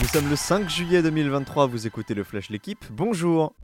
Nous sommes le 5 juillet 2023, vous écoutez le Flash L'équipe, bonjour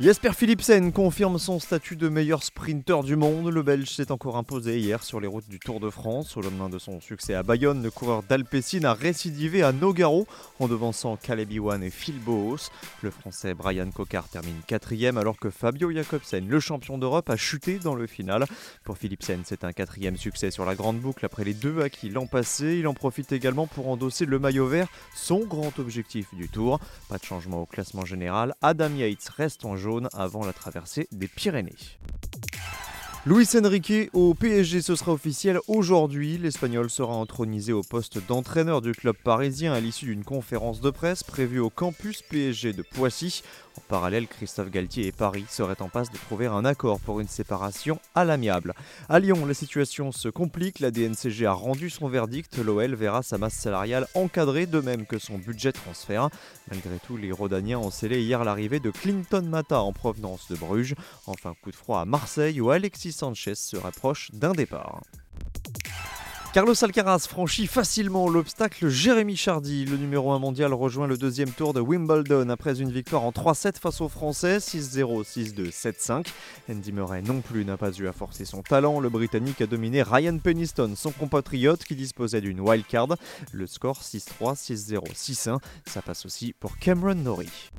Jesper Philipsen confirme son statut de meilleur sprinter du monde. Le Belge s'est encore imposé hier sur les routes du Tour de France. Au lendemain de son succès à Bayonne, le coureur d'Alpecin a récidivé à Nogaro en devançant Caleb Iwan et Phil Boos. Le français Brian Cocard termine quatrième alors que Fabio Jacobsen, le champion d'Europe, a chuté dans le final. Pour Philipsen, c'est un quatrième succès sur la grande boucle après les deux acquis l'an passé. Il en profite également pour endosser le maillot vert, son grand objectif du Tour. Pas de changement au classement général. Adam Yates reste en avant la traversée des Pyrénées. Luis Enrique au PSG, ce sera officiel aujourd'hui. L'Espagnol sera intronisé au poste d'entraîneur du club parisien à l'issue d'une conférence de presse prévue au campus PSG de Poissy. En parallèle, Christophe Galtier et Paris seraient en passe de trouver un accord pour une séparation à l'amiable. À Lyon, la situation se complique. La DNCG a rendu son verdict. L'OL verra sa masse salariale encadrée, de même que son budget transfert. Malgré tout, les Rodaniens ont scellé hier l'arrivée de Clinton Mata en provenance de Bruges. Enfin, coup de froid à Marseille où Alexis Sanchez se rapproche d'un départ. Carlos Alcaraz franchit facilement l'obstacle. Jérémy Chardy, le numéro 1 mondial, rejoint le deuxième tour de Wimbledon après une victoire en 3-7 face aux Français, 6-0, 6-2, 7-5. Andy Murray non plus n'a pas eu à forcer son talent. Le Britannique a dominé Ryan Peniston, son compatriote qui disposait d'une wildcard. Le score 6-3, 6-0, 6-1. Ça passe aussi pour Cameron Norrie.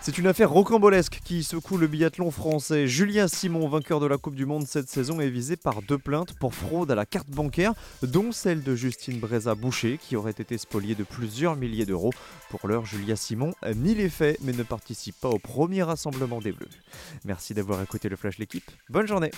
C'est une affaire rocambolesque qui secoue le biathlon français. Julien Simon, vainqueur de la Coupe du Monde cette saison, est visé par deux plaintes pour fraude à la carte bancaire, dont celle de Justine Breza-Boucher, qui aurait été spoliée de plusieurs milliers d'euros. Pour l'heure, Julien Simon nie les faits, mais ne participe pas au premier rassemblement des Bleus. Merci d'avoir écouté le Flash L'équipe. Bonne journée